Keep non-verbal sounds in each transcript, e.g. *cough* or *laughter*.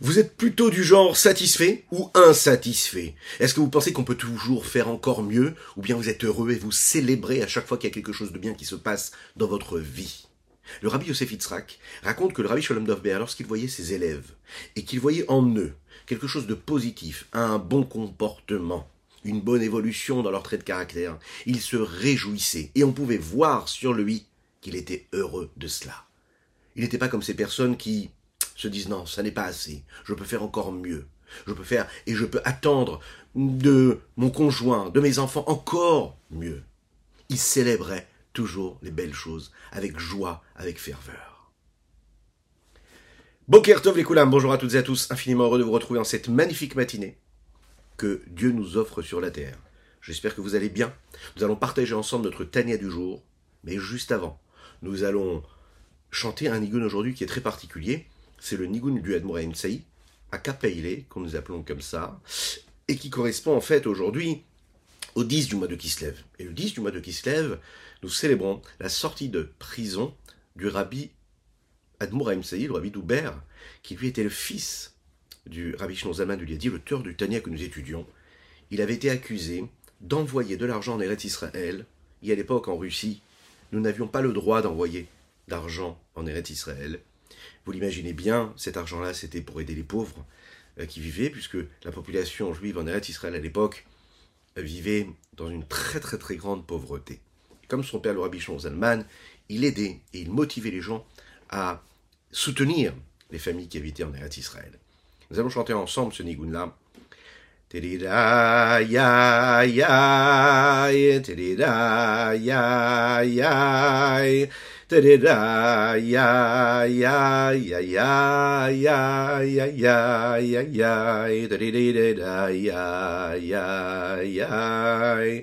Vous êtes plutôt du genre satisfait ou insatisfait? Est-ce que vous pensez qu'on peut toujours faire encore mieux Ou bien vous êtes heureux et vous célébrez à chaque fois qu'il y a quelque chose de bien qui se passe dans votre vie? Le rabbi Yosef raconte que le rabbi Shalom Dovber, lorsqu'il voyait ses élèves et qu'il voyait en eux quelque chose de positif, un bon comportement, une bonne évolution dans leur trait de caractère, il se réjouissait et on pouvais voir sur lui qu'il était heureux de cela. Il n'était pas comme ces personnes qui se disent non, ça n'est pas assez, je peux faire encore mieux, je peux faire et je peux attendre de mon conjoint, de mes enfants encore mieux. Il célébrait toujours les belles choses avec joie, avec ferveur. Boker Tov les bonjour à toutes et à tous, infiniment heureux de vous retrouver en cette magnifique matinée que Dieu nous offre sur la terre. J'espère que vous allez bien. Nous allons partager ensemble notre Tania du jour, mais juste avant, nous allons chanter un nigun aujourd'hui qui est très particulier c'est le Nigun du Admoraim Tsaï, à Kapeile, qu'on nous appelons comme ça, et qui correspond en fait aujourd'hui au 10 du mois de Kislev. Et le 10 du mois de Kislev, nous célébrons la sortie de prison du rabbi Admoraim Tsaï, le rabbi d'Uber, qui lui était le fils du rabbi Shnonzalman du Liadi, l'auteur du Tania que nous étudions. Il avait été accusé d'envoyer de l'argent en Eretz Israël, et à l'époque en Russie, nous n'avions pas le droit d'envoyer d'argent en Eretz Israël. Vous l'imaginez bien, cet argent-là, c'était pour aider les pauvres euh, qui vivaient, puisque la population juive en Eretz Israël à l'époque euh, vivait dans une très très très grande pauvreté. comme son père, le rabbi Zalman, il aidait et il motivait les gens à soutenir les familles qui habitaient en Eretz Israël. Nous allons chanter ensemble ce nigun-là. Ya ya ya ya da da ya ya ya ya ya ya ya ya ya da da da ya ya ya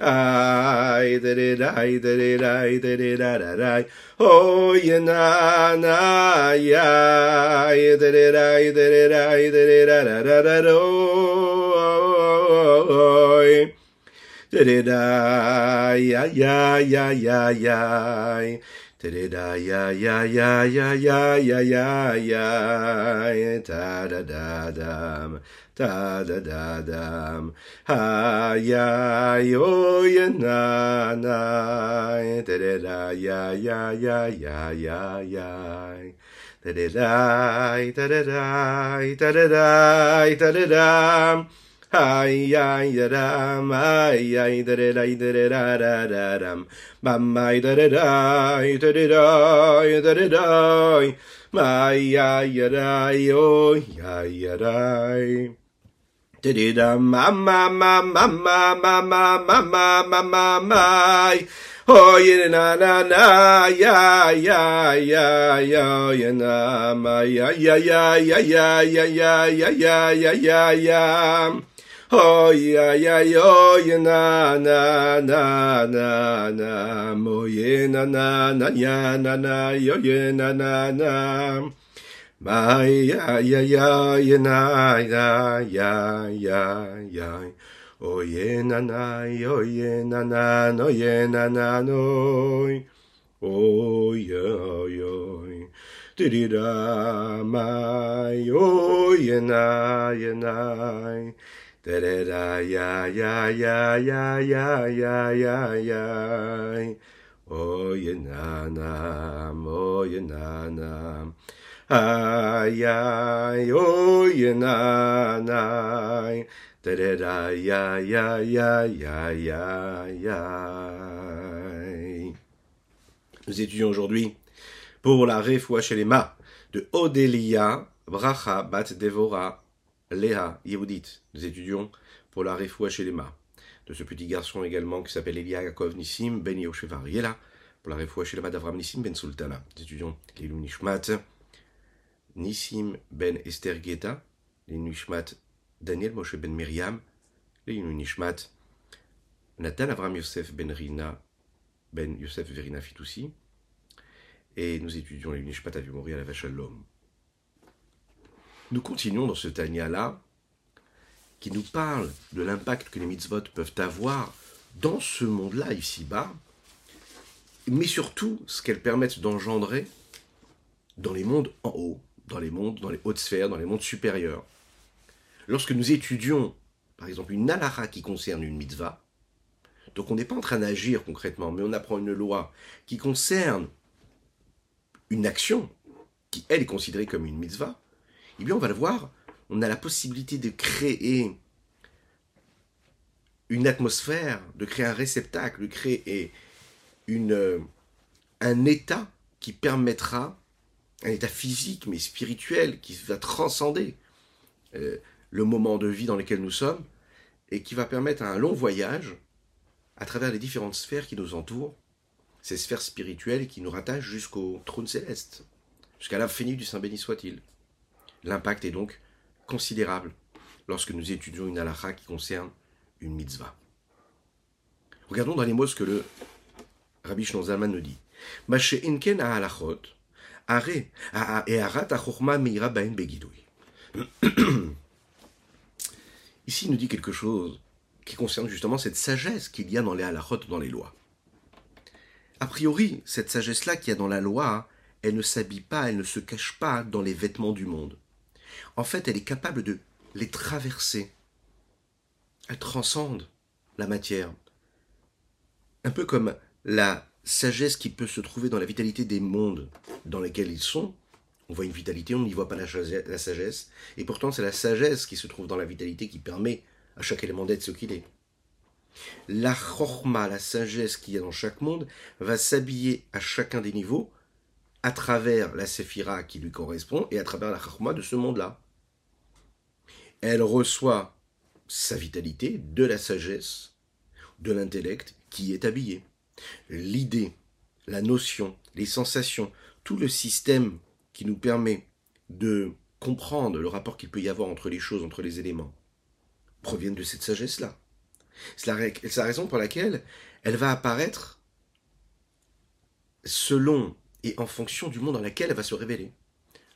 ay de de ay de de ay de de da da da o ye na na ya ay de de ay de de ay de de da da da da o de de da ya ya ya ya ya Da ya ya ya ya ya ya ya ya. Da da da dam. Da da da dam. Ha ya yo ya na na. Da da da ya ya ya ya ya ya. Da da da da da da da da da da da da. Ay ay da dam, ay ay da da da da da da da dam, bam ay da da da da da da da da da, ay ay da da yo ay da. Da ma ma ma ma ma ma ma ma ma ma ma ma Oh yeah na na na ya ya ya ya ya na ma ya ya ya ya ya ya ya ya ya ya ya Oy ay ay oy na na na na na moye na na na ya na na yo ye na na na mai ya ya ya ya na ya ya ya ya oye na na yo ye na na no ye na na no oy oy oy tirira mai oy na ya na Ya ya. Nous étudions aujourd'hui pour la refouachelima de Odélia Bracha Bat Devora Léa Yehudit. Nous étudions pour la Refoua les De ce petit garçon également qui s'appelle Elia Yaakov Nissim Ben Yoshevar Yela. Pour la Refoua les d'Avram Nissim Ben Sultana. Nous étudions l'Ilou Nishmat Nissim Ben Esther Geta. Nishmat Daniel Moshe ben Miriam, Leinu Nishmat, Nathan Avram Yosef ben Rina, ben Yosef Verina Fitoussi, et nous étudions les Nishmat Avimori à la vache à l'homme. Nous continuons dans ce Tania-là, qui nous parle de l'impact que les mitzvot peuvent avoir dans ce monde-là, ici-bas, mais surtout ce qu'elles permettent d'engendrer dans les mondes en haut, dans les mondes, dans les hautes sphères, dans les mondes supérieurs. Lorsque nous étudions, par exemple, une alara qui concerne une mitzvah, donc on n'est pas en train d'agir concrètement, mais on apprend une loi qui concerne une action, qui elle est considérée comme une mitzvah, eh bien on va le voir, on a la possibilité de créer une atmosphère, de créer un réceptacle, de créer euh, un état qui permettra, un état physique mais spirituel, qui va transcender euh, le moment de vie dans lequel nous sommes, et qui va permettre un long voyage à travers les différentes sphères qui nous entourent, ces sphères spirituelles qui nous rattachent jusqu'au trône céleste, jusqu'à l'infini du Saint béni soit-il. L'impact est donc considérable lorsque nous étudions une halakha qui concerne une mitzvah. Regardons dans les mots ce que le Rabbi Shnonzalman nous dit. Ici, il nous dit quelque chose qui concerne justement cette sagesse qu'il y a dans les halachot, dans les lois. A priori, cette sagesse-là qu'il y a dans la loi, elle ne s'habille pas, elle ne se cache pas dans les vêtements du monde. En fait, elle est capable de les traverser. Elle transcende la matière. Un peu comme la sagesse qui peut se trouver dans la vitalité des mondes dans lesquels ils sont. On voit une vitalité, on n'y voit pas la, sagesse. Et pourtant, c'est la sagesse qui se trouve dans la vitalité qui permet à chaque élément d'être ce qu'il est. La chorma, la sagesse qu'il y a dans chaque monde, va s'habiller à chacun des niveaux à travers la séphira qui lui correspond et à travers la chorma de ce monde-là. Elle reçoit sa vitalité de la sagesse, de l'intellect qui est habillé. L'idée, la notion, les sensations, tout le système qui nous permet de comprendre le rapport qu'il peut y avoir entre les choses, entre les éléments, proviennent de cette sagesse-là. C'est la, raison pour laquelle elle va apparaître selon et en fonction du monde dans lequel elle va se révéler.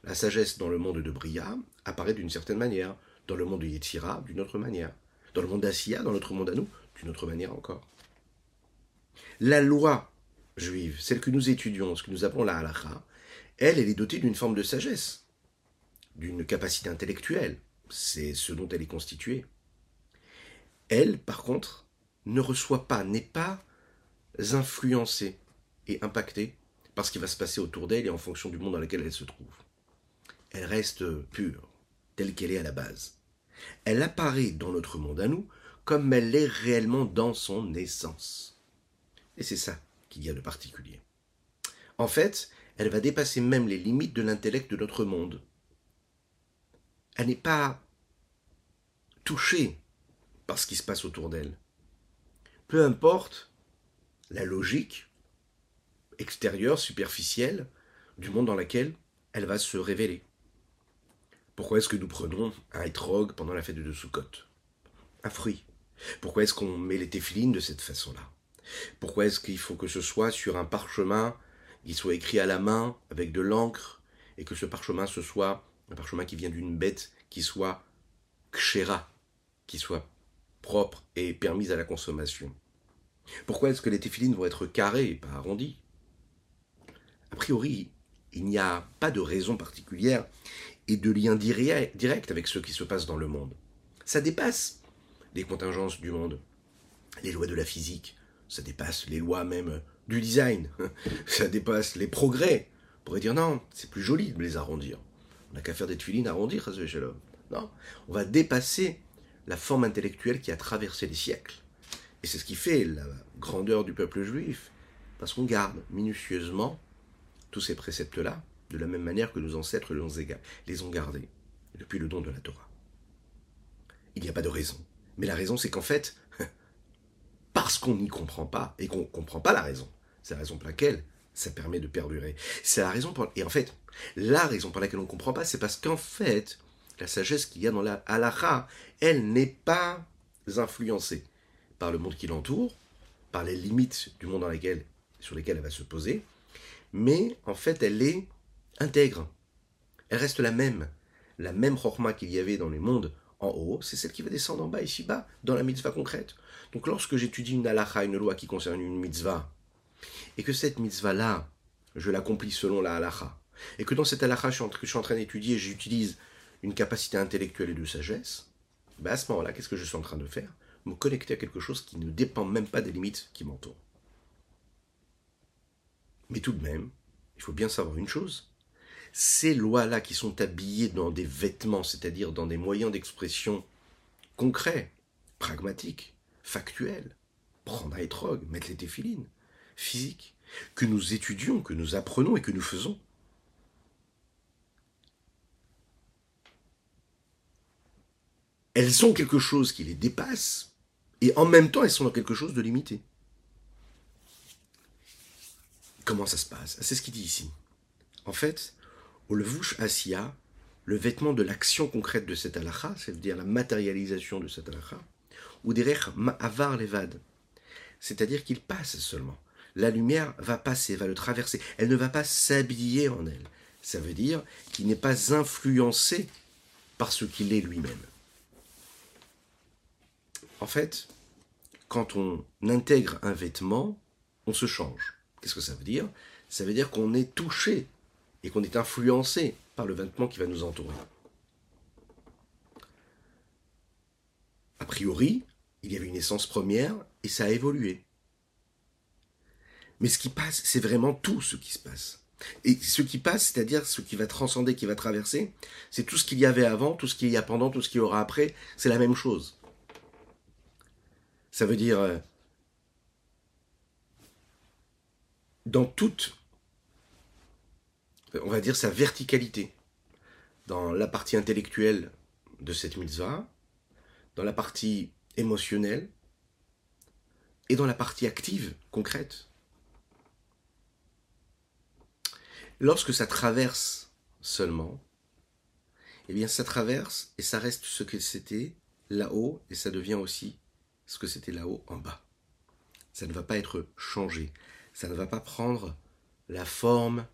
La sagesse dans le monde de Bria apparaît d'une certaine manière, dans le monde de Yetzira d'une autre manière, dans le monde d'Asiya, dans notre monde à nous, d'une autre manière encore. La loi juive, celle que nous étudions, ce que nous appelons la halakha, elle, elle est dotée d'une forme de sagesse, d'une capacité intellectuelle. C'est ce dont elle est constituée. Elle, par contre, ne reçoit pas, n'est pas influencée et impactée par ce qui va se passer autour d'elle et en fonction du monde dans lequel elle se trouve. Elle reste pure, telle qu'elle est à la base. Elle apparaît dans notre monde à nous comme elle est réellement dans son essence. Et c'est ça qu'il y a de particulier. En fait, elle va dépasser même les limites de l'intellect de notre monde. Elle n'est pas touchée par ce qui se passe autour d'elle. Peu importe la logique extérieure, superficielle, du monde dans lequel elle va se révéler. Pourquoi est-ce que nous prenons un étrog pendant la fête de Sukkot? Un fruit. Pourquoi est-ce qu'on met les téfilines de cette façon-là? Pourquoi est-ce qu'il faut que ce soit sur un parchemin, qu'il soit écrit à la main avec de l'encre, et que ce parchemin ce soit un parchemin qui vient d'une bête qui soit kshera, qui soit propre et permise à la consommation? Pourquoi est-ce que les téfilines vont être carrées et pas arrondies? A priori, il n'y a pas de raison particulière et de lien direct avec ce qui se passe dans le monde. Ça dépasse les contingences du monde, les lois de la physique, ça dépasse les lois même du design, *laughs* ça dépasse les progrès. On pourrait dire non, c'est plus joli de les arrondir. On n'a qu'à faire des tuilines arrondies, Non, on va dépasser la forme intellectuelle qui a traversé les siècles. Et c'est ce qui fait la grandeur du peuple juif, parce qu'on garde minutieusement tous ces préceptes-là, de la même manière que nos ancêtres les ont gardés depuis le don de la Torah. Il n'y a pas de raison. Mais la raison, c'est qu'en fait, *laughs* parce qu'on n'y comprend pas, et qu'on ne comprend pas la raison, c'est la raison pour laquelle ça permet de perdurer. C'est la raison. Et en fait, la raison pour laquelle on ne comprend pas, c'est parce qu'en fait, la sagesse qu'il y a dans la halakha, elle n'est pas influencée par le monde qui l'entoure, par les limites du monde dans lequel, sur lesquelles elle va se poser, mais en fait elle est intègre. Elle reste la même. La même chorma qu'il y avait dans les mondes en haut, c'est celle qui va descendre en bas, ici-bas, dans la mitzvah concrète. Donc lorsque j'étudie une halakha, une loi qui concerne une mitzvah, et que cette mitzvah-là, je l'accomplis selon la halakha, et que dans cette halakha que je suis en train d'étudier, j'utilise une capacité intellectuelle et de sagesse, ben à ce moment-là, qu'est-ce que je suis en train de faire? Me connecter à quelque chose qui ne dépend même pas des limites qui m'entourent. Mais tout de même, il faut bien savoir une chose. Ces lois-là qui sont habillées dans des vêtements, c'est-à-dire dans des moyens d'expression concrets, pragmatiques, factuels, prendre un étrog, mettre les téphilines, physiques, que nous étudions, que nous apprenons et que nous faisons, elles ont quelque chose qui les dépasse, et en même temps elles sont dans quelque chose de limité. Comment ça se passe? C'est ce qu'il dit ici. En fait, au levush asiya, le vêtement de l'action concrète de cette halakha, c'est-à-dire la matérialisation de cette halakha, ou derech ma'avar levad, c'est-à-dire qu'il passe seulement. La lumière va passer, va le traverser. Elle ne va pas s'habiller en elle. Ça veut dire qu'il n'est pas influencé par ce qu'il est lui-même. En fait, quand on intègre un vêtement, on se change. Qu'est-ce que ça veut dire? Ça veut dire qu'on est touché et qu'on est influencé par le vêtement qui va nous entourer. A priori, il y avait une essence première et ça a évolué. Mais ce qui passe, c'est vraiment tout ce qui se passe. Et ce qui passe, c'est-à-dire ce qui va transcender, qui va traverser, c'est tout ce qu'il y avait avant, tout ce qu'il y a pendant, tout ce qu'il y aura après, c'est la même chose. Ça veut dire euh, dans toute, on va dire, sa verticalité, dans la partie intellectuelle de cette mitzvah, dans la partie émotionnelle et dans la partie active, concrète. Lorsque ça traverse seulement, eh bien ça traverse et ça reste ce que c'était là-haut et ça devient aussi ce que c'était là-haut en bas. Ça ne va pas être changé. Ça ne va pas prendre la forme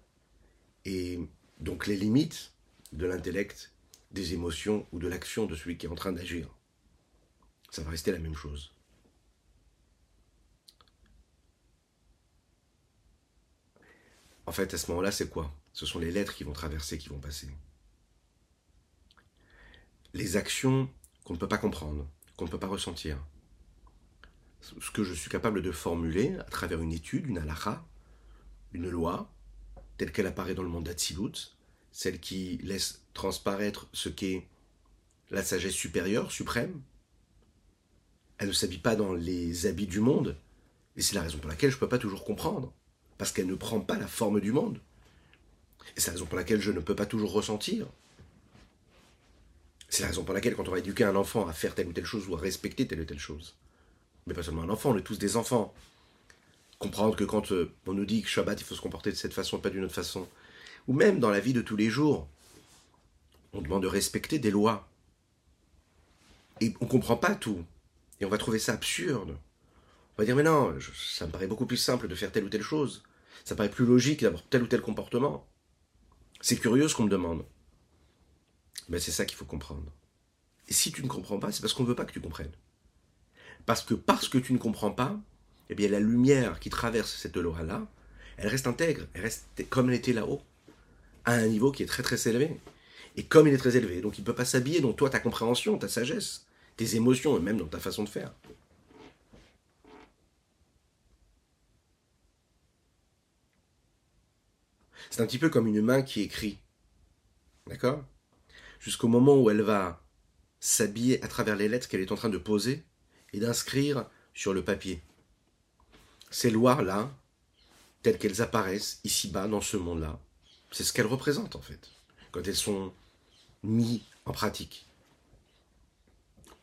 et donc les limites de l'intellect, des émotions ou de l'action de celui qui est en train d'agir. Ça va rester la même chose. En fait, à ce moment-là, c'est quoi? Ce sont les lettres qui vont traverser, qui vont passer. Les actions qu'on ne peut pas comprendre, qu'on ne peut pas ressentir, ce que je suis capable de formuler à travers une étude, une halakha, une loi, telle qu'elle apparaît dans le monde d'Atsilut, celle qui laisse transparaître ce qu'est la sagesse supérieure, suprême. Elle ne s'habille pas dans les habits du monde, et c'est la raison pour laquelle je ne peux pas toujours comprendre, parce qu'elle ne prend pas la forme du monde. Et c'est la raison pour laquelle je ne peux pas toujours ressentir. C'est la raison pour laquelle quand on va éduquer un enfant à faire telle ou telle chose ou à respecter telle ou telle chose, mais pas seulement un enfant, on est tous des enfants. Comprendre que quand euh, on nous dit que Shabbat, il faut se comporter de cette façon, pas d'une autre façon, ou même dans la vie de tous les jours, on demande de respecter des lois. Et on ne comprend pas tout. Et on va trouver ça absurde. On va dire, mais non, ça me paraît beaucoup plus simple de faire telle ou telle chose. Ça paraît plus logique d'avoir tel ou tel comportement. C'est curieux ce qu'on me demande. Ben, c'est ça qu'il faut comprendre. Et si tu ne comprends pas, c'est parce qu'on ne veut pas que tu comprennes. Parce que parce que tu ne comprends pas, eh bien la lumière qui traverse cette loi-là, elle reste intègre, elle reste comme elle était là-haut, à un niveau qui est très très élevé. Et comme il est très élevé, donc il ne peut pas s'habiller dans toi, ta compréhension, ta sagesse, tes émotions, et même dans ta façon de faire. C'est un petit peu comme une main qui écrit. D'accord? Jusqu'au moment où elle va s'habiller à travers les lettres qu'elle est en train de poser, et d'inscrire sur le papier ces lois-là, telles qu'elles apparaissent ici-bas dans ce monde-là. C'est ce qu'elles représentent en fait, quand elles sont mises en pratique.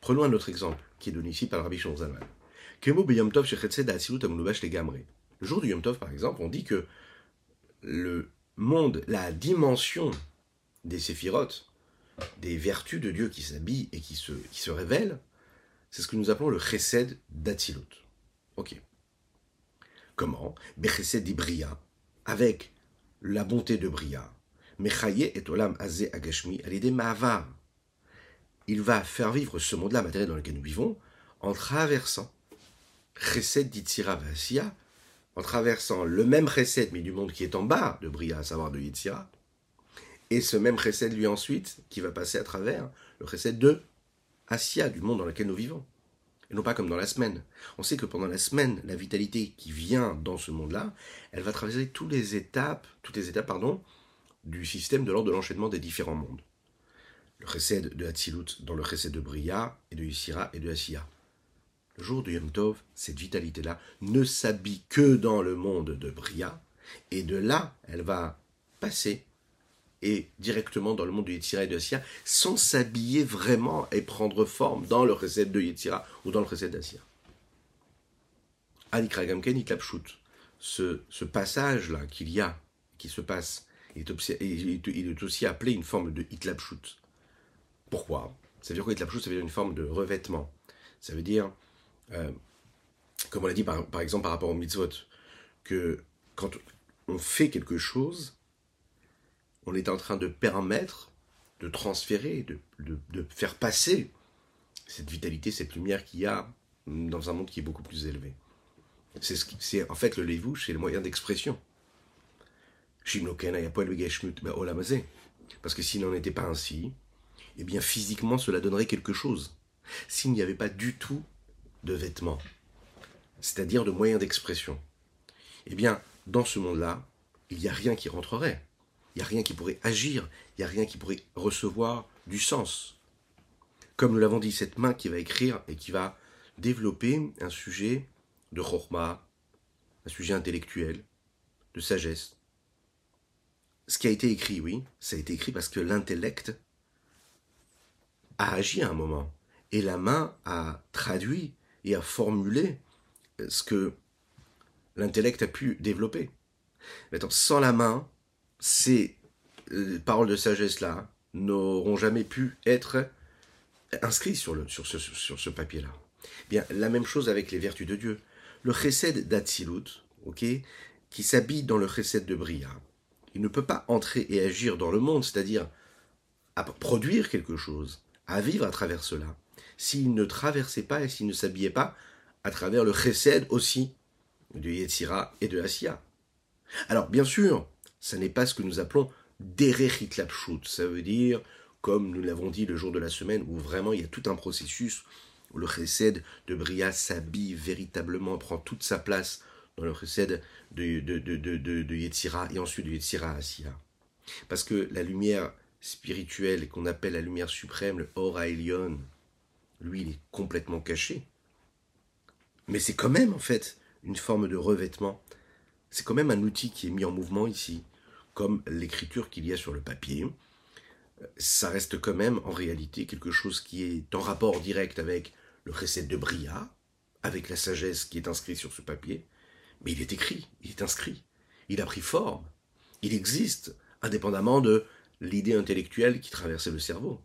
Prenons un autre exemple qui est donné ici par le Rabbi Shonzalman. Le jour du Yom Tov, par exemple, on dit que le monde, la dimension des séphirotes des vertus de Dieu qui s'habillent et qui se, qui se révèlent, c'est ce que nous appelons le chesed d'Atsilut. Ok. Comment? Bechesed d'Ibria, avec la bonté de Bria. Mechaye et Olam Azé Agashmi, l'idée Mahavar. Il va faire vivre ce monde-là matériel dans lequel nous vivons en traversant Chesed d'Itzira Vasia, en traversant le même Chesed, mais du monde qui est en bas de Bria, à savoir de Yitzira, et ce même Chesed, lui, ensuite, qui va passer à travers le Chesed de Asia, du monde dans lequel nous vivons. Et non pas comme dans la semaine. On sait que pendant la semaine, la vitalité qui vient dans ce monde-là, elle va traverser toutes les étapes, toutes les étapes, pardon, du système de l'ordre de l'enchaînement des différents mondes. Le Chesed de Hatzilut dans le Chesed de Bria, et de Yisira et de Asia. Le jour du Yom Tov, cette vitalité-là ne s'habille que dans le monde de Bria, et de là, elle va passer et directement dans le monde de Yetzira et de sans s'habiller vraiment et prendre forme dans le recette de Yetzira ou dans le recette d'Assia. Anikragamken ce, ce passage-là qu'il y a, qui se passe, il est, aussi appelé une forme de Hitlapshut. Pourquoi? Ça veut dire quoi Hitlapshut Ça veut dire une forme de revêtement. Ça veut dire, euh, comme on l'a dit par, par exemple par rapport au mitzvot, que quand on fait quelque chose, on est en train de permettre, de transférer, de, faire passer cette vitalité, cette lumière qu'il y a dans un monde qui est beaucoup plus élevé. C'est ce en fait le lévouche, c'est le moyen d'expression. Ben, Parce que s'il n'en était pas ainsi, eh bien physiquement cela donnerait quelque chose. S'il n'y avait pas du tout de vêtements, c'est-à-dire de moyens d'expression, eh bien dans ce monde-là, il n'y a rien qui rentrerait. Il n'y a rien qui pourrait agir, il n'y a rien qui pourrait recevoir du sens. Comme nous l'avons dit, cette main qui va écrire et qui va développer un sujet de chorma, un sujet intellectuel, de sagesse. Ce qui a été écrit, oui, ça a été écrit parce que l'intellect a agi à un moment. Et la main a traduit et a formulé ce que l'intellect a pu développer. Maintenant, sans la main, ces euh, paroles de sagesse-là n'auront jamais pu être inscrites sur, le, sur ce, sur ce papier-là. Bien, la même chose avec les vertus de Dieu. Le chesed d'Atsilut, qui s'habille dans le chesed de Bria, il ne peut pas entrer et agir dans le monde, c'est-à-dire à produire quelque chose, à vivre à travers cela, s'il ne traversait pas et s'il ne s'habillait pas à travers le chesed aussi de Yetzira et de Assia. Alors, bien sûr, ça n'est pas ce que nous appelons derechitlapshut. Ça veut dire, comme nous l'avons dit le jour de la semaine, où vraiment il y a tout un processus où le chesed de Bria s'habille véritablement, prend toute sa place dans le chesed de, de, de, de, Yetzira et ensuite de Yetzira à Parce que la lumière spirituelle qu'on appelle la lumière suprême, le Ora Elion, lui, il est complètement caché. Mais c'est quand même, en fait, une forme de revêtement. C'est quand même un outil qui est mis en mouvement ici comme l'écriture qu'il y a sur le papier. Ça reste quand même en réalité quelque chose qui est en rapport direct avec le recette de Bria, avec la sagesse qui est inscrite sur ce papier, mais il est écrit, il est inscrit, il a pris forme, il existe, indépendamment de l'idée intellectuelle qui traversait le cerveau.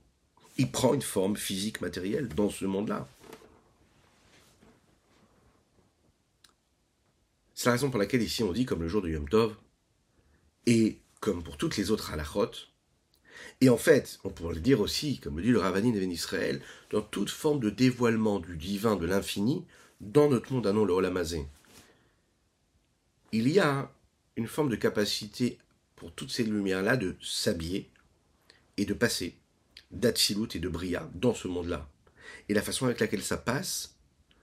Il prend une forme physique matérielle dans ce monde-là. C'est la raison pour laquelle ici on dit, comme le jour de Yom Tov, et comme pour toutes les autres halachot, et en fait, on pourrait le dire aussi, comme le dit le Ravani de Israël, dans toute forme de dévoilement du divin, de l'infini, dans notre monde, non le Olamazé. Il y a une forme de capacité pour toutes ces lumières-là de s'habiller et de passer d'Atsilut et de Bria dans ce monde-là. Et la façon avec laquelle ça passe,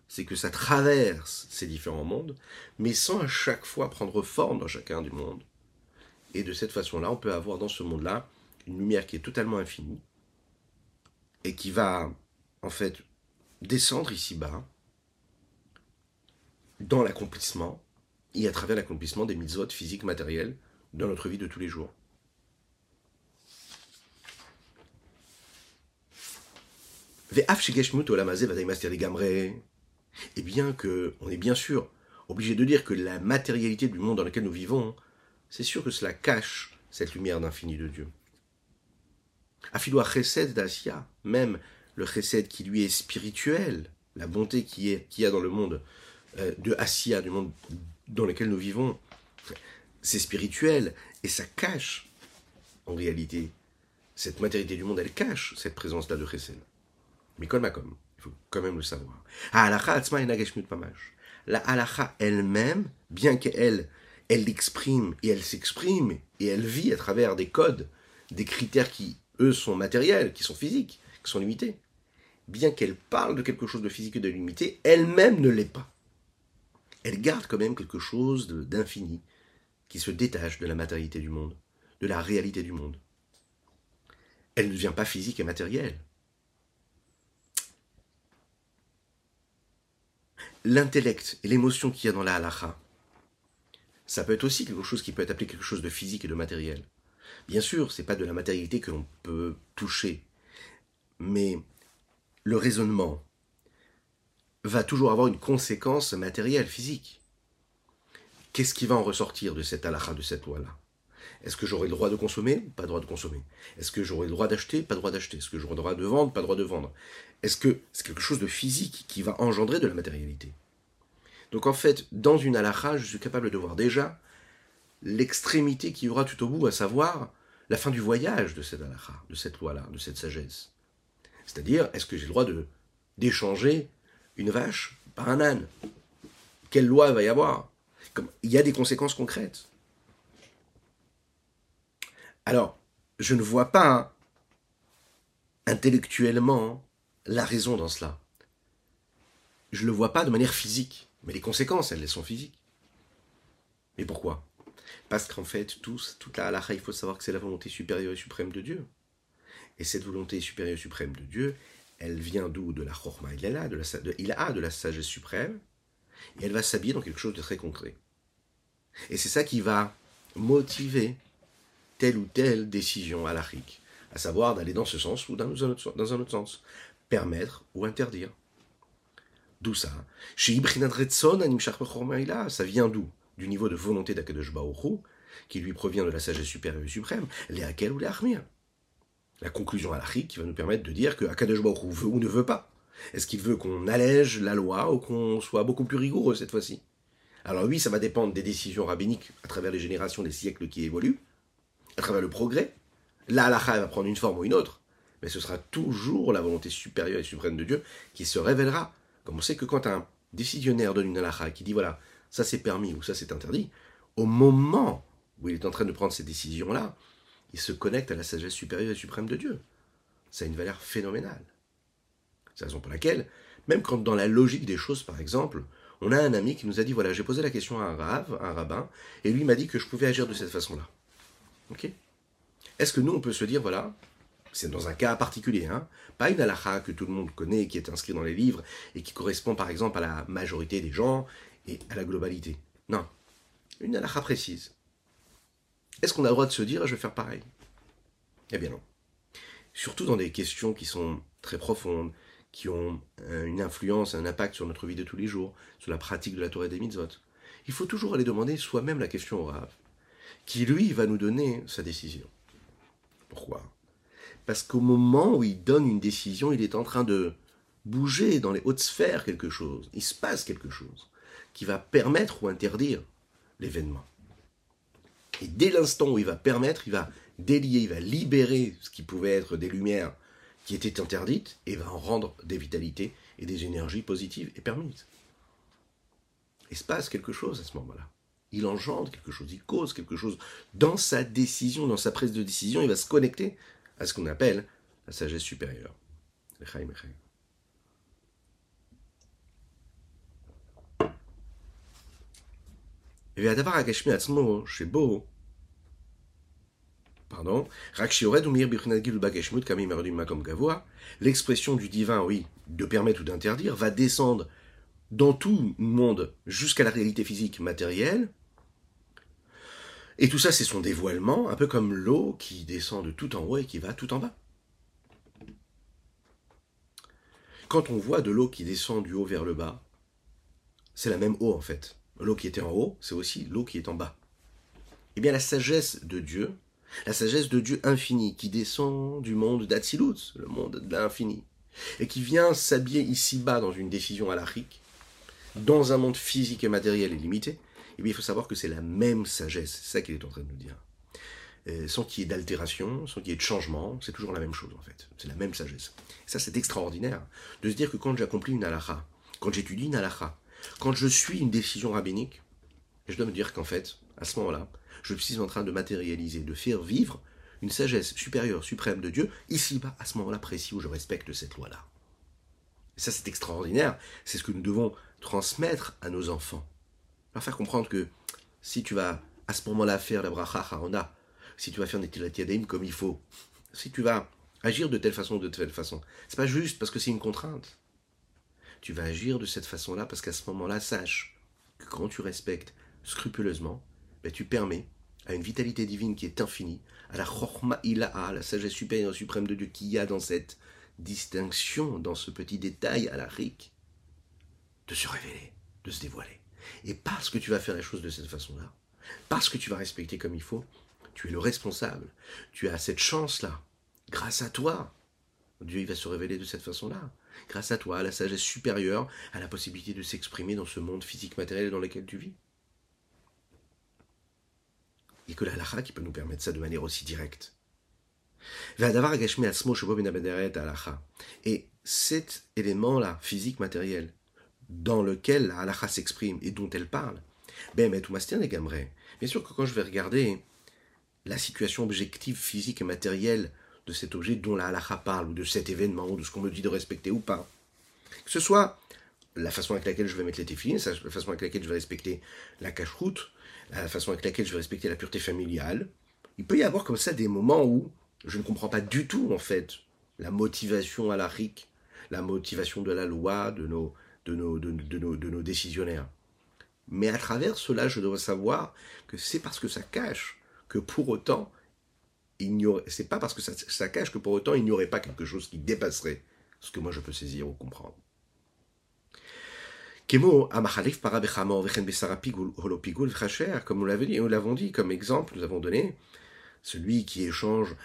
c'est que ça traverse ces différents mondes, mais sans à chaque fois prendre forme dans chacun du monde. Et de cette façon-là, on peut avoir dans ce monde-là une lumière qui est totalement infinie et qui va en fait descendre ici-bas dans l'accomplissement et à travers l'accomplissement des mitzvot physiques matériels dans notre vie de tous les jours. Et bien que, on est bien sûr obligé de dire que la matérialité du monde dans lequel nous vivons c'est sûr que cela cache cette lumière d'infini de Dieu. Afilua chesed d'Asia, même le chesed qui lui est spirituel, la bonté qui est qu'il y a dans le monde euh, de Asia, du monde dans lequel nous vivons, c'est spirituel et ça cache, en réalité, cette matérialité du monde, elle cache cette présence-là de chesed. Mais comme il faut quand même le savoir. La halacha elle-même, bien qu'elle elle l'exprime et elle s'exprime et elle vit à travers des codes, des critères qui, eux, sont matériels, qui sont physiques, qui sont limités, bien qu'elle parle de quelque chose de physique et de limité, elle-même ne l'est pas. Elle garde quand même quelque chose d'infini qui se détache de la matérialité du monde, de la réalité du monde. Elle ne devient pas physique et matérielle. L'intellect et l'émotion qu'il y a dans la halacha, ça peut être aussi quelque chose qui peut être appelé quelque chose de physique et de matériel. Bien sûr, c'est pas de la matérialité que l'on peut toucher, mais le raisonnement va toujours avoir une conséquence matérielle, physique. Qu'est-ce qui va en ressortir de cette halakha, de cette loi-là? Est-ce que j'aurai le droit de consommer Pas le droit de consommer? Est-ce que j'aurai le droit d'acheter Pas le droit d'acheter? Est-ce que j'aurai le droit de vendre Pas le droit de vendre? Est-ce que c'est quelque chose de physique qui va engendrer de la matérialité? Donc en fait, dans une halakha, je suis capable de voir déjà l'extrémité qui y aura tout au bout, à savoir la fin du voyage de cette halakha, de cette loi-là, de cette sagesse. C'est-à-dire, est-ce que j'ai le droit d'échanger une vache par un âne? Quelle loi va y avoir? Il y a des conséquences concrètes. Alors, je ne vois pas intellectuellement la raison dans cela. Je ne le vois pas de manière physique. Mais les conséquences, elles, sont physiques. Mais pourquoi? Parce qu'en fait, tous, toute la halakha, il faut savoir que c'est la volonté supérieure et suprême de Dieu. Et cette volonté supérieure et suprême de Dieu, elle vient d'où? De la chorma il a, de la, il a de la sagesse suprême, et elle va s'habiller dans quelque chose de très concret. Et c'est ça qui va motiver telle ou telle décision halachique, à savoir d'aller dans ce sens ou dans un autre sens, permettre ou interdire. D'où ça Ça vient d'où? Du niveau de volonté d'Akadosh Baoru, qui lui provient de la sagesse supérieure et suprême, les Akel ou les Armir. La conclusion halachique qui va nous permettre de dire que Akadosh Baoru veut ou ne veut pas. Est-ce qu'il veut qu'on allège la loi ou qu'on soit beaucoup plus rigoureux cette fois-ci? Alors oui, ça va dépendre des décisions rabbiniques à travers les générations des siècles qui évoluent, à travers le progrès. La halakha va prendre une forme ou une autre, mais ce sera toujours la volonté supérieure et suprême de Dieu qui se révélera comme on sait que quand un décisionnaire donne une halakha qui dit voilà, ça c'est permis ou ça c'est interdit, au moment où il est en train de prendre ces décisions-là, il se connecte à la sagesse supérieure et suprême de Dieu. Ça a une valeur phénoménale. C'est la raison pour laquelle, même quand dans la logique des choses, par exemple, on a un ami qui nous a dit voilà, j'ai posé la question à un rave, un rabbin, et lui m'a dit que je pouvais agir de cette façon-là. Ok? Est-ce que nous, on peut se dire voilà, c'est dans un cas particulier, hein. pas une halakha que tout le monde connaît, qui est inscrit dans les livres et qui correspond par exemple à la majorité des gens et à la globalité. Non, une halakha précise. Est-ce qu'on a le droit de se dire je vais faire pareil? Eh bien non. Surtout dans des questions qui sont très profondes, qui ont une influence, un impact sur notre vie de tous les jours, sur la pratique de la Torah des mitzvot. Il faut toujours aller demander soi-même la question au Rav, qui lui va nous donner sa décision. Pourquoi? Parce qu'au moment où il donne une décision, il est en train de bouger dans les hautes sphères quelque chose. Il se passe quelque chose qui va permettre ou interdire l'événement. Et dès l'instant où il va permettre, il va délier, il va libérer ce qui pouvait être des lumières qui étaient interdites et va en rendre des vitalités et des énergies positives et permises. Il se passe quelque chose à ce moment-là. Il engendre quelque chose, il cause quelque chose dans sa décision, dans sa prise de décision, il va se connecter à ce qu'on appelle la sagesse supérieure. Pardon. L'expression du divin, oui, de permettre ou d'interdire, va descendre dans tout le monde jusqu'à la réalité physique matérielle, et tout ça, c'est son dévoilement, un peu comme l'eau qui descend de tout en haut et qui va tout en bas. Quand on voit de l'eau qui descend du haut vers le bas, c'est la même eau en fait. L'eau qui était en haut, c'est aussi l'eau qui est en bas. Eh bien, la sagesse de Dieu La sagesse de Dieu infini qui descend du monde d'Atsilut, le monde de l'infini, et qui vient s'habiller ici-bas dans une décision alarique, dans un monde physique et matériel et limité, eh il faut savoir que c'est la même sagesse. C'est ça qu'il est en train de nous dire. Euh, sans qu'il y ait d'altération, sans qu'il y ait de changement, c'est toujours la même chose en fait. C'est la même sagesse. ça, c'est extraordinaire de se dire que quand j'accomplis une halakha, quand j'étudie une halakha, quand je suis une décision rabbinique, je dois me dire qu'en fait, à ce moment-là, je suis en train de matérialiser, de faire vivre une sagesse supérieure, suprême de Dieu, ici-bas, à ce moment-là précis où je respecte cette loi-là. Ça, c'est extraordinaire. C'est ce que nous devons transmettre à nos enfants. Leur faire comprendre que si tu vas à ce moment-là faire la bracha si tu vas faire des yadim comme il faut, si tu vas agir de telle façon ou de telle façon, c'est pas juste parce que c'est une contrainte. Tu vas agir de cette façon-là parce qu'à ce moment-là, sache que quand tu respectes scrupuleusement, ben, tu permets à une vitalité divine qui est infinie, à la chorma ilaha, la sagesse supérieure suprême de Dieu qui y a dans cette distinction, dans ce petit détail à la rique, de se révéler, de se dévoiler. Et parce que tu vas faire les choses de cette façon-là, parce que tu vas respecter comme il faut, tu es le responsable. Tu as cette chance-là. Grâce à toi, Dieu il va se révéler de cette façon-là. Grâce à toi, à la sagesse supérieure, à la possibilité de s'exprimer dans ce monde physique matériel dans lequel tu vis. Et que la halakha qui peut nous permettre ça de manière aussi directe. Et cet élément-là, physique, matériel, dans lequel la halakha s'exprime et dont elle parle, ben, mais tout Bien sûr que quand je vais regarder la situation objective, physique et matérielle de cet objet dont la halakha parle, ou de cet événement, ou de ce qu'on me dit de respecter ou pas. Que ce soit la façon avec laquelle je vais mettre les téfilines, la façon avec laquelle je vais respecter la cache-route, la façon avec laquelle je vais respecter la pureté familiale. Il peut y avoir comme ça des moments où je ne comprends pas du tout, en fait, la motivation RIC, la motivation de la loi, de nos, de nos, de, nos, de nos décisionnaires. Mais à travers cela, je dois savoir que c'est parce que ça cache que pour autant, c'est pas parce que ça, cache que pour autant il n'y aurait pas quelque chose qui dépasserait ce que moi je peux saisir ou comprendre. Comme nous l'avons dit, comme exemple, nous avons donné celui qui échange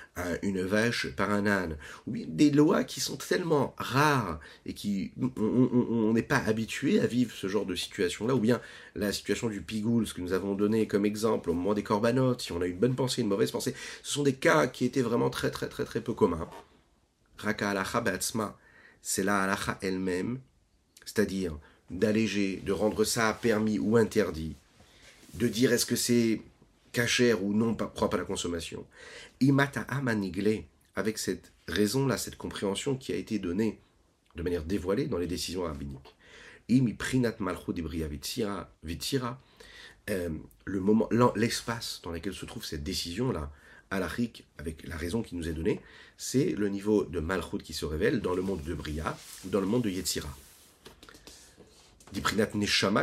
une vache par un âne, ou des lois qui sont tellement rares et qui on n'est pas habitué à vivre ce genre de situation-là, ou bien la situation du pigoul, ce que nous avons donné comme exemple au moment des corbanotes, si on a une bonne pensée, une mauvaise pensée, ce sont des cas qui étaient vraiment très très très très peu communs. Raka alacha c'est la alacha elle-même, c'est-à-dire d'alléger, de rendre ça permis ou interdit, de dire est-ce que c'est cachère ou non propre à la consommation. Imata amanigle, avec cette raison-là, cette compréhension qui a été donnée de manière dévoilée dans les décisions rabbiniques. Imi prinat vitira, euh, le moment, l'espace dans lequel se trouve cette décision-là, à avec la raison qui nous est donnée, c'est le niveau de malchut qui se révèle dans le monde de Bria ou dans le monde de Yetzira. Diprinat Neshama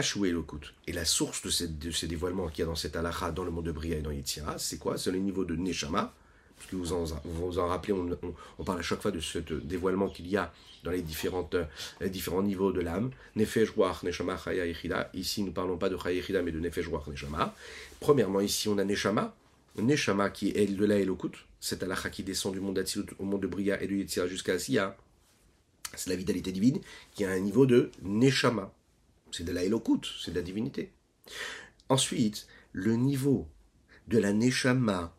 Et la source de ces, de dévoilements qu'il y a dans cette halakha, dans le monde de Bria et dans Yitzhira, c'est quoi? C'est le niveau de Neshama. Parce que vous en, vous en rappelez, on, parle à chaque fois de ce dévoilement qu'il y a dans les, différents niveaux de l'âme. Nefesh, Ruach, Neshama, Chaya. Ici, nous ne parlons pas de Chaya, mais de Nefesh, Ruach, Neshama. Premièrement, ici, on a Neshama. Neshama qui est de la Elokut. Cette halakha qui descend du monde d'Atsilut au monde de Bria et de Yitzhira jusqu'à Asiya. C'est la vitalité divine qui a un niveau de Neshama c'est de la Elokut, c'est de la divinité. Ensuite, le niveau de la Neshama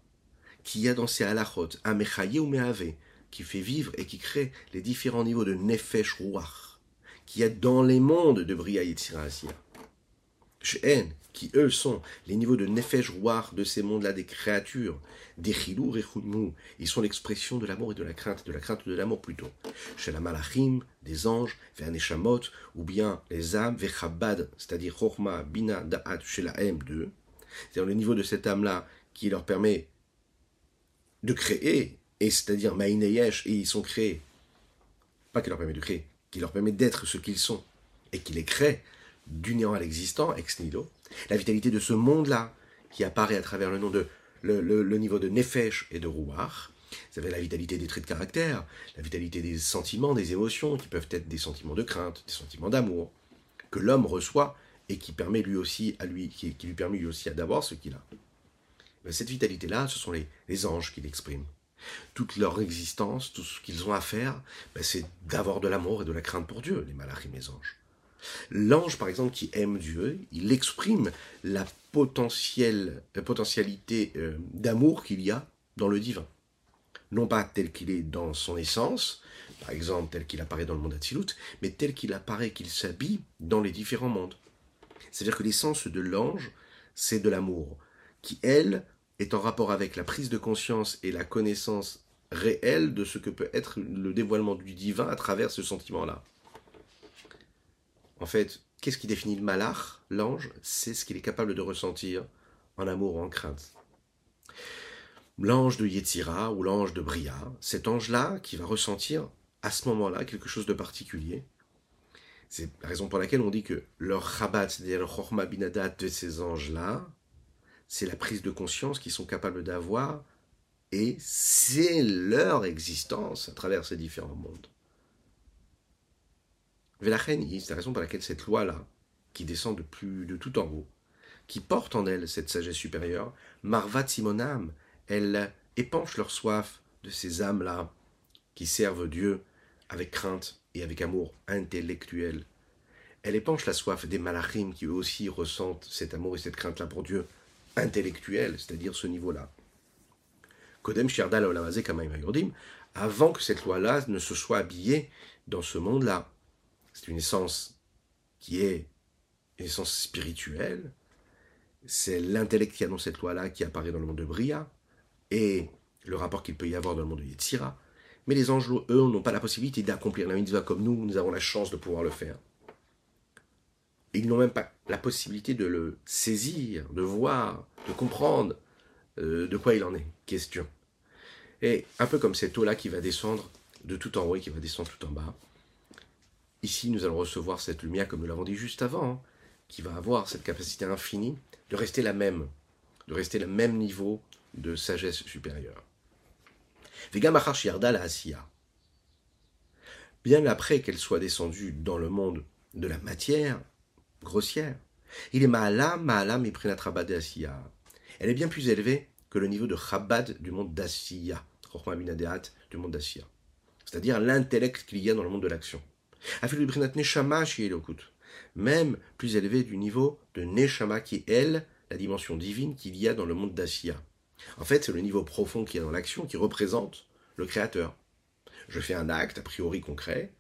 qui a dans ses halachot, Amechaye ou Meave, qui fait vivre et qui crée les différents niveaux de Nefesh Ruach, qui a dans les mondes de Bria Yitzira Asiya qui eux sont les niveaux de Nefesh Ruach de ces mondes-là, des créatures, des Chilou et Ils sont l'expression de l'amour et de la crainte, de la crainte de l'amour plutôt. Chez la Malachim, des anges, Neshamot, ou bien les âmes, Vechabad, c'est-à-dire Chorma, Bina, Da'at, chez la M2. C'est-à-dire le niveau de cette âme-là qui leur permet de créer, et c'est-à-dire Maïneyesh, et ils sont créés, pas qui leur permet de créer, qui leur permet d'être ce qu'ils sont, et qui les crée du néant à l'existant, ex nihilo, la vitalité de ce monde-là, qui apparaît à travers le nom de le, niveau de Nefesh et de Ruach, vous avez la vitalité des traits de caractère, la vitalité des sentiments, des émotions, qui peuvent être des sentiments de crainte, des sentiments d'amour, que l'homme reçoit et qui permet lui aussi à lui, qui, lui permet lui aussi d'avoir ce qu'il a. ben, cette vitalité-là, ce sont les, les anges qui l'expriment. Toute leur existence, tout ce qu'ils ont à faire, ben, c'est d'avoir de l'amour et de la crainte pour Dieu, les malachim, les anges. L'ange, par exemple, qui aime Dieu, il exprime la, potentielle, la potentialité euh, d'amour qu'il y a dans le divin. Non pas tel qu'il est dans son essence, par exemple tel qu'il apparaît dans le monde Atzilut, mais tel qu'il apparaît, qu'il s'habille dans les différents mondes. C'est-à-dire que l'essence de l'ange, c'est de l'amour, qui, elle, est en rapport avec la prise de conscience et la connaissance réelle de ce que peut être le dévoilement du divin à travers ce sentiment-là. En fait, qu'est-ce qui définit le malach, l'ange C'est ce qu'il est capable de ressentir en amour ou en crainte. L'ange de Yetzira ou l'ange de Bria, cet ange-là qui va ressentir à ce moment-là quelque chose de particulier. C'est la raison pour laquelle on dit que leur chabat, c'est-à-dire le chorma binadat de ces anges-là, c'est la prise de conscience qu'ils sont capables d'avoir et c'est leur existence à travers ces différents mondes. C'est la raison pour laquelle cette loi-là, qui descend de plus de tout en haut, qui porte en elle cette sagesse supérieure, Marvat Simonam, elle épanche leur soif de ces âmes-là qui servent Dieu avec crainte et avec amour intellectuel. Elle épanche la soif des malachim qui eux aussi ressentent cet amour et cette crainte-là pour Dieu intellectuel, c'est-à-dire ce niveau-là. Kodem Sherdal avant que cette loi-là ne se soit habillée dans ce monde-là. C'est une essence qui est une essence spirituelle. C'est l'intellect qui a dans cette loi-là qui apparaît dans le monde de Bria et le rapport qu'il peut y avoir dans le monde de Yetzira. Mais les anges, eux, n'ont pas la possibilité d'accomplir la mitzvah comme nous, nous avons la chance de pouvoir le faire. ils n'ont même pas la possibilité de le saisir, de voir, de comprendre euh, de quoi il en est question. Et un peu comme cette eau-là qui va descendre de tout en haut et qui va descendre tout en bas, Ici, nous allons recevoir cette lumière, comme nous l'avons dit juste avant, hein, qui va avoir cette capacité infinie de rester la même, de rester le même niveau de sagesse supérieure. Bien après qu'elle soit descendue dans le monde de la matière grossière, il est Ma'alam, Ma'alam et Asiya. Elle est bien plus élevée que le niveau de Chabad du monde d'Asiya, du monde d'Asiya. C'est-à-dire l'intellect qu'il y a dans le monde de l'action. Même plus élevé du niveau de Neshama qui est, elle, la dimension divine qu'il y a dans le monde d'Asiya. En fait, c'est le niveau profond qu'il y a dans l'action qui représente le Créateur. Je fais un acte a priori concret,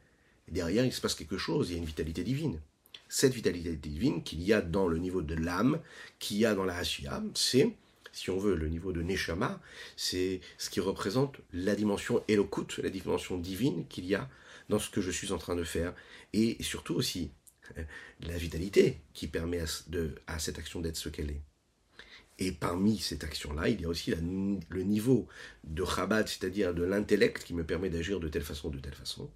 et derrière il se passe quelque chose, il y a une vitalité divine. Cette vitalité divine qu'il y a dans le niveau de l'âme, qu'il y a dans la Asiya, c'est, si on veut, le niveau de Neshama, c'est ce qui représente la dimension Elokut, la dimension divine qu'il y a dans ce que je suis en train de faire, et surtout aussi euh, la vitalité qui permet à, cette action d'être ce qu'elle est. Et parmi cette action-là, il y a aussi le niveau de Chabad, c'est-à-dire de l'intellect qui me permet d'agir de telle façon, de telle façon.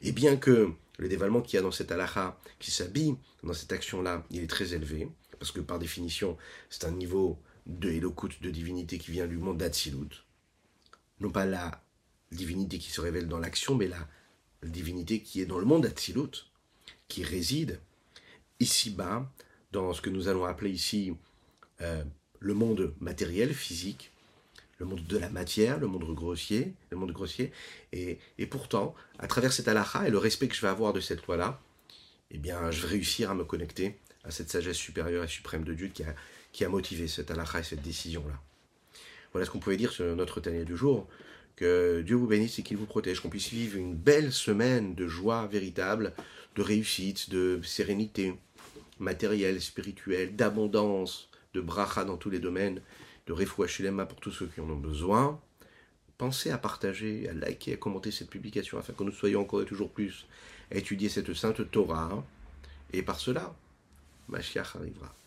Et bien que le dévalement qu'il y a dans cette halakha, qui s'habille dans cette action-là, il est très élevé, parce que par définition, c'est un niveau de Elokut, de divinité qui vient du monde d'Atsilut. Non pas la divinité qui se révèle dans l'action, mais la la divinité qui est dans le monde d'Atsilut, qui réside ici-bas, dans ce que nous allons appeler ici euh, le monde matériel, physique, le monde de la matière, le monde grossier, le monde grossier, et, pourtant, à travers cette halakha et le respect que je vais avoir de cette loi-là, eh bien, je vais réussir à me connecter à cette sagesse supérieure et suprême de Dieu qui a, qui a motivé cette halakha et cette décision-là. Voilà ce qu'on pouvait dire sur notre Tania du jour. Que Dieu vous bénisse et qu'il vous protège, qu'on puisse vivre une belle semaine de joie véritable, de réussite, de sérénité matérielle, spirituelle, d'abondance, de bracha dans tous les domaines, de refouachelema pour tous ceux qui en ont besoin. Pensez à partager, à liker, à commenter cette publication afin que nous soyons encore et toujours plus à étudier cette sainte Torah. Et par cela, Mashiach arrivera.